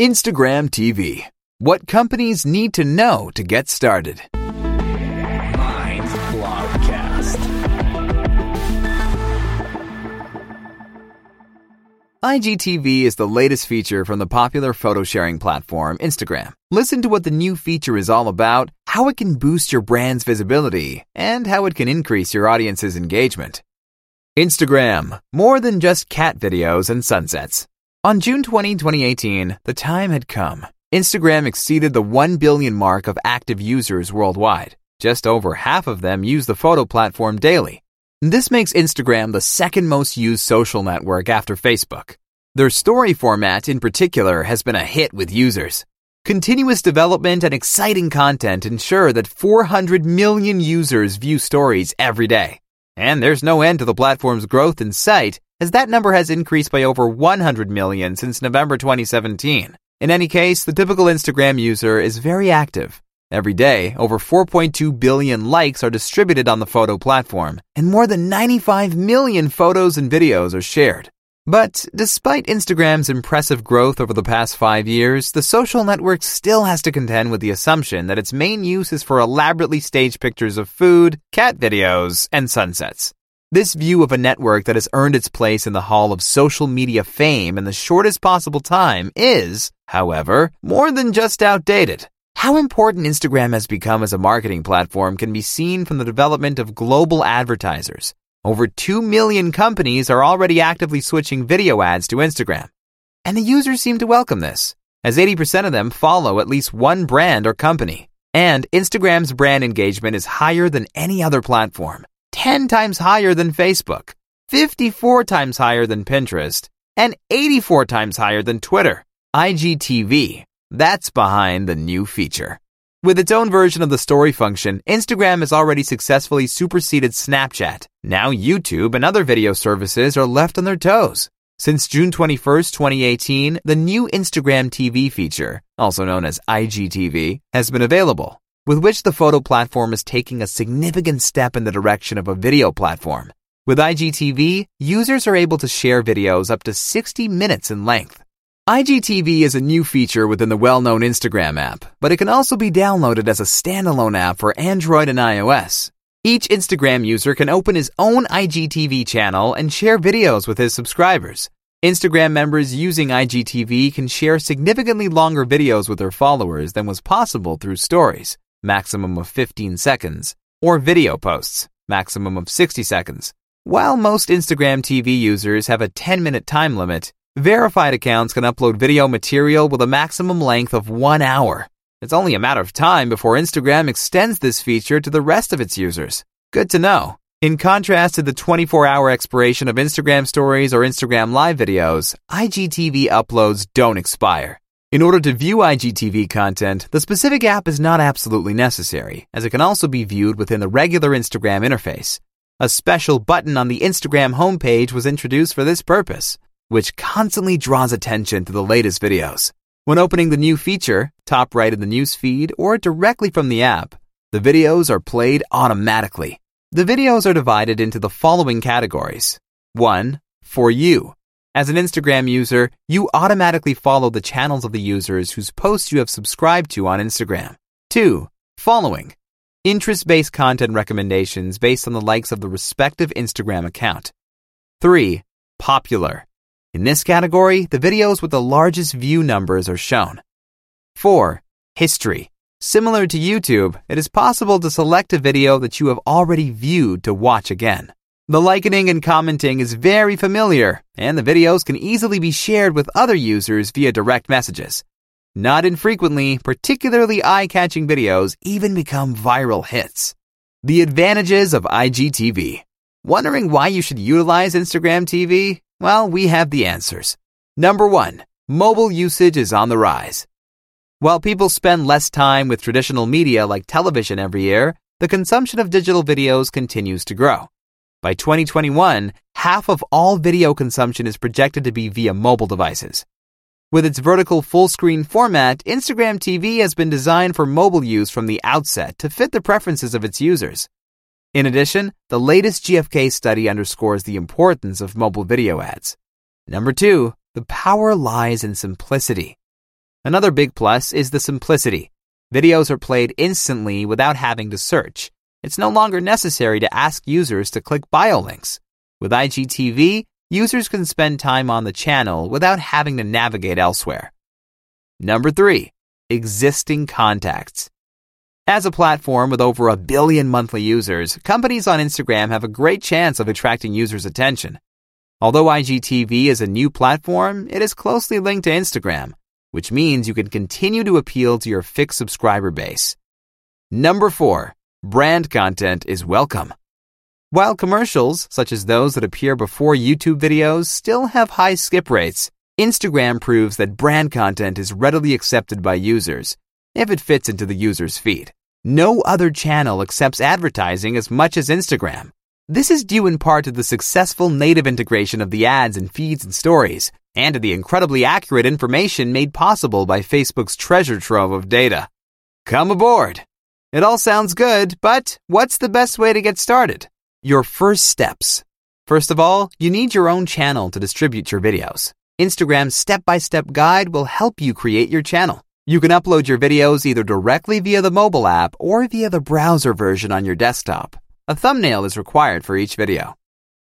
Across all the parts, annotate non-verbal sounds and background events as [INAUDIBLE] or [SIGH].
Instagram TV. What companies need to know to get started. IGTV is the latest feature from the popular photo sharing platform Instagram. Listen to what the new feature is all about, how it can boost your brand's visibility, and how it can increase your audience's engagement. Instagram, more than just cat videos and sunsets. On June 20, 2018, the time had come. Instagram exceeded the 1 billion mark of active users worldwide. Just over half of them use the photo platform daily. This makes Instagram the second most used social network after Facebook. Their story format in particular has been a hit with users. Continuous development and exciting content ensure that 400 million users view stories every day. And there's no end to the platform's growth in sight, as that number has increased by over 100 million since November 2017. In any case, the typical Instagram user is very active. Every day, over 4.2 billion likes are distributed on the photo platform, and more than 95 million photos and videos are shared. But despite Instagram's impressive growth over the past five years, the social network still has to contend with the assumption that its main use is for elaborately staged pictures of food, cat videos, and sunsets. This view of a network that has earned its place in the hall of social media fame in the shortest possible time is, however, more than just outdated. How important Instagram has become as a marketing platform can be seen from the development of global advertisers. Over 2 million companies are already actively switching video ads to Instagram. And the users seem to welcome this, as 80% of them follow at least one brand or company. And Instagram's brand engagement is higher than any other platform, 10 times higher than Facebook, 54 times higher than Pinterest, and 84 times higher than Twitter. IGTV, that's behind the new feature. With its own version of the story function, Instagram has already successfully superseded Snapchat. Now YouTube and other video services are left on their toes. Since June 21, 2018, the new Instagram TV feature, also known as IGTV, has been available, with which the photo platform is taking a significant step in the direction of a video platform. With IGTV, users are able to share videos up to 60 minutes in length. IGTV is a new feature within the well-known Instagram app, but it can also be downloaded as a standalone app for Android and iOS. Each Instagram user can open his own IGTV channel and share videos with his subscribers. Instagram members using IGTV can share significantly longer videos with their followers than was possible through stories, maximum of 15 seconds, or video posts, maximum of 60 seconds. While most Instagram TV users have a 10 minute time limit, Verified accounts can upload video material with a maximum length of one hour. It's only a matter of time before Instagram extends this feature to the rest of its users. Good to know. In contrast to the 24 hour expiration of Instagram stories or Instagram live videos, IGTV uploads don't expire. In order to view IGTV content, the specific app is not absolutely necessary, as it can also be viewed within the regular Instagram interface. A special button on the Instagram homepage was introduced for this purpose which constantly draws attention to the latest videos. When opening the new feature, top right in the news feed or directly from the app, the videos are played automatically. The videos are divided into the following categories. 1. For you. As an Instagram user, you automatically follow the channels of the users whose posts you have subscribed to on Instagram. 2. Following. Interest based content recommendations based on the likes of the respective Instagram account. 3. Popular. In this category, the videos with the largest view numbers are shown. 4. History. Similar to YouTube, it is possible to select a video that you have already viewed to watch again. The likening and commenting is very familiar, and the videos can easily be shared with other users via direct messages. Not infrequently, particularly eye catching videos even become viral hits. The advantages of IGTV. Wondering why you should utilize Instagram TV? Well, we have the answers. Number one, mobile usage is on the rise. While people spend less time with traditional media like television every year, the consumption of digital videos continues to grow. By 2021, half of all video consumption is projected to be via mobile devices. With its vertical full screen format, Instagram TV has been designed for mobile use from the outset to fit the preferences of its users. In addition, the latest GfK study underscores the importance of mobile video ads. Number two, the power lies in simplicity. Another big plus is the simplicity. Videos are played instantly without having to search. It's no longer necessary to ask users to click bio links. With IGTV, users can spend time on the channel without having to navigate elsewhere. Number three, existing contacts. As a platform with over a billion monthly users, companies on Instagram have a great chance of attracting users' attention. Although IGTV is a new platform, it is closely linked to Instagram, which means you can continue to appeal to your fixed subscriber base. Number four, brand content is welcome. While commercials, such as those that appear before YouTube videos, still have high skip rates, Instagram proves that brand content is readily accepted by users if it fits into the user's feed. No other channel accepts advertising as much as Instagram. This is due in part to the successful native integration of the ads in feeds and stories, and to the incredibly accurate information made possible by Facebook's treasure trove of data. Come aboard! It all sounds good, but what's the best way to get started? Your first steps. First of all, you need your own channel to distribute your videos. Instagram's step by step guide will help you create your channel. You can upload your videos either directly via the mobile app or via the browser version on your desktop. A thumbnail is required for each video.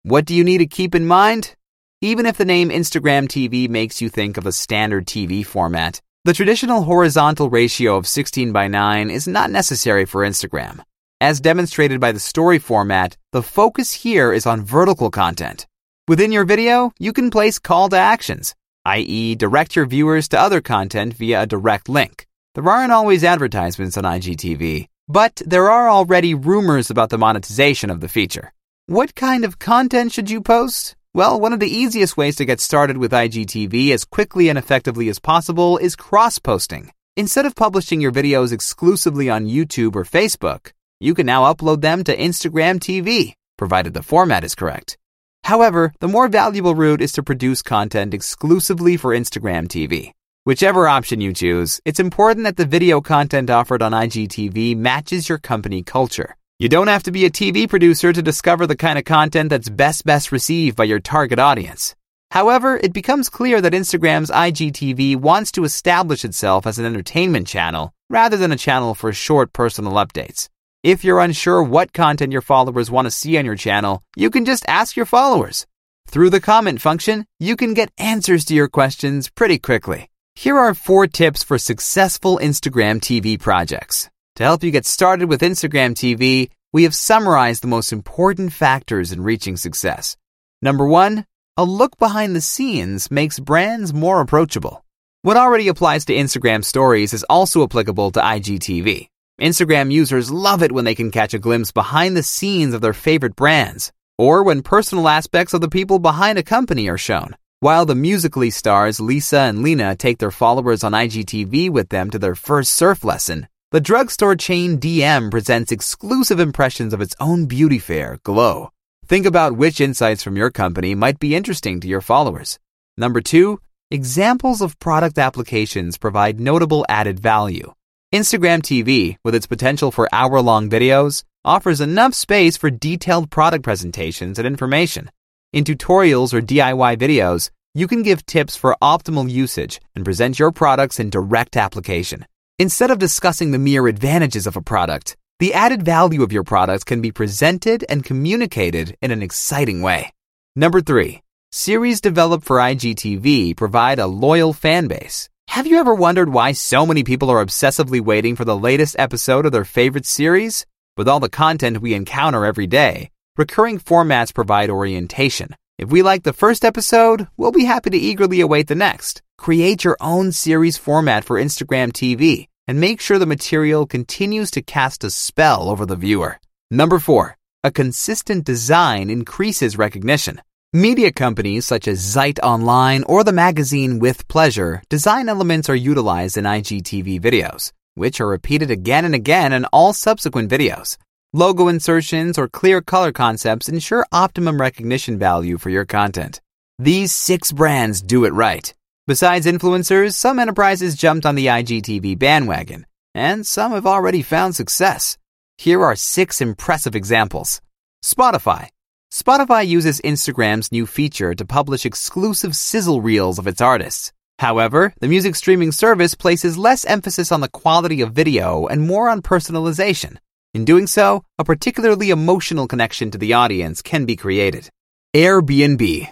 What do you need to keep in mind? Even if the name Instagram TV makes you think of a standard TV format, the traditional horizontal ratio of 16 by 9 is not necessary for Instagram. As demonstrated by the story format, the focus here is on vertical content. Within your video, you can place call to actions, i.e., direct your viewers to other content via a direct link. There aren't always advertisements on IGTV, but there are already rumors about the monetization of the feature. What kind of content should you post? Well, one of the easiest ways to get started with IGTV as quickly and effectively as possible is cross posting. Instead of publishing your videos exclusively on YouTube or Facebook, you can now upload them to Instagram TV, provided the format is correct. However, the more valuable route is to produce content exclusively for Instagram TV. Whichever option you choose, it's important that the video content offered on IGTV matches your company culture. You don't have to be a TV producer to discover the kind of content that's best best received by your target audience. However, it becomes clear that Instagram's IGTV wants to establish itself as an entertainment channel rather than a channel for short personal updates. If you're unsure what content your followers want to see on your channel, you can just ask your followers. Through the comment function, you can get answers to your questions pretty quickly. Here are four tips for successful Instagram TV projects. To help you get started with Instagram TV, we have summarized the most important factors in reaching success. Number one, a look behind the scenes makes brands more approachable. What already applies to Instagram stories is also applicable to IGTV. Instagram users love it when they can catch a glimpse behind the scenes of their favorite brands, or when personal aspects of the people behind a company are shown. While the Musical.ly stars Lisa and Lena take their followers on IGTV with them to their first surf lesson, the drugstore chain DM presents exclusive impressions of its own beauty fair, Glow. Think about which insights from your company might be interesting to your followers. Number two, examples of product applications provide notable added value. Instagram TV, with its potential for hour long videos, offers enough space for detailed product presentations and information. In tutorials or DIY videos, you can give tips for optimal usage and present your products in direct application. Instead of discussing the mere advantages of a product, the added value of your product can be presented and communicated in an exciting way. Number three, series developed for IGTV provide a loyal fan base. Have you ever wondered why so many people are obsessively waiting for the latest episode of their favorite series? With all the content we encounter every day, recurring formats provide orientation. If we like the first episode, we'll be happy to eagerly await the next. Create your own series format for Instagram TV and make sure the material continues to cast a spell over the viewer. Number four, a consistent design increases recognition. Media companies such as Zeit Online or the magazine With Pleasure design elements are utilized in IGTV videos, which are repeated again and again in all subsequent videos. Logo insertions or clear color concepts ensure optimum recognition value for your content. These six brands do it right. Besides influencers, some enterprises jumped on the IGTV bandwagon, and some have already found success. Here are six impressive examples. Spotify. Spotify uses Instagram's new feature to publish exclusive sizzle reels of its artists. However, the music streaming service places less emphasis on the quality of video and more on personalization. In doing so, a particularly emotional connection to the audience can be created. Airbnb.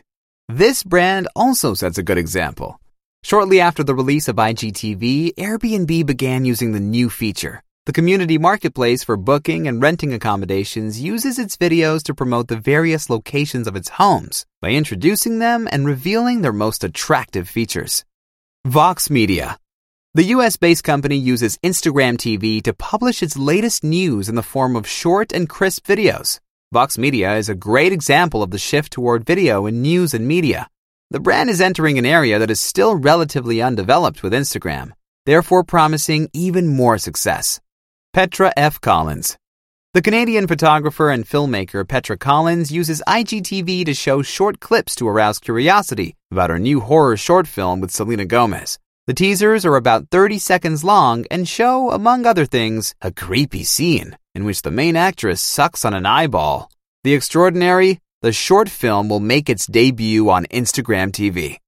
This brand also sets a good example. Shortly after the release of IGTV, Airbnb began using the new feature. The community marketplace for booking and renting accommodations uses its videos to promote the various locations of its homes by introducing them and revealing their most attractive features. Vox Media. The US based company uses Instagram TV to publish its latest news in the form of short and crisp videos. Vox Media is a great example of the shift toward video in news and media. The brand is entering an area that is still relatively undeveloped with Instagram, therefore promising even more success. Petra F. Collins. The Canadian photographer and filmmaker Petra Collins uses IGTV to show short clips to arouse curiosity about her new horror short film with Selena Gomez. The teasers are about 30 seconds long and show, among other things, a creepy scene in which the main actress sucks on an eyeball. The extraordinary, the short film will make its debut on Instagram TV.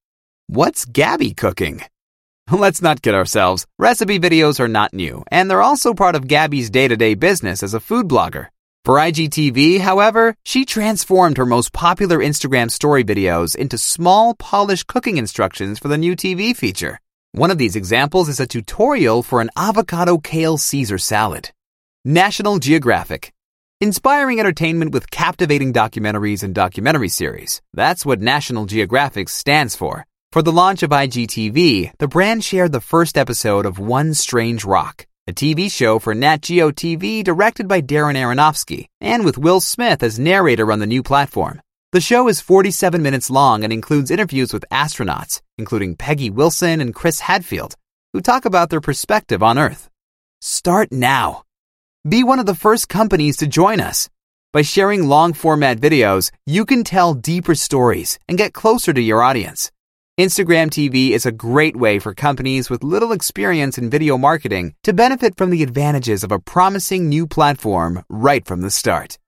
What's Gaby cooking? [LAUGHS] Let's not kid ourselves. Recipe videos are not new, and they're also part of Gaby's day to day business as a food blogger. For IGTV, however, she transformed her most popular Instagram story videos into small, polished cooking instructions for the new TV feature. One of these examples is a tutorial for an avocado kale Caesar salad. National Geographic. Inspiring entertainment with captivating documentaries and documentary series. That's what National Geographic stands for. For the launch of IGTV, the brand shared the first episode of One Strange Rock, a TV show for Nat Geo TV directed by Darren Aronofsky, and with Will Smith as narrator on the new platform. The show is 47 minutes long and includes interviews with astronauts, including Peggy Whitson and Chris Hadfield, who talk about their perspective on Earth. Start now. Be one of the first companies to join us. By sharing long format videos, you can tell deeper stories and get closer to your audience. Instagram TV is a great way for companies with little experience in video marketing to benefit from the advantages of a promising new platform right from the start.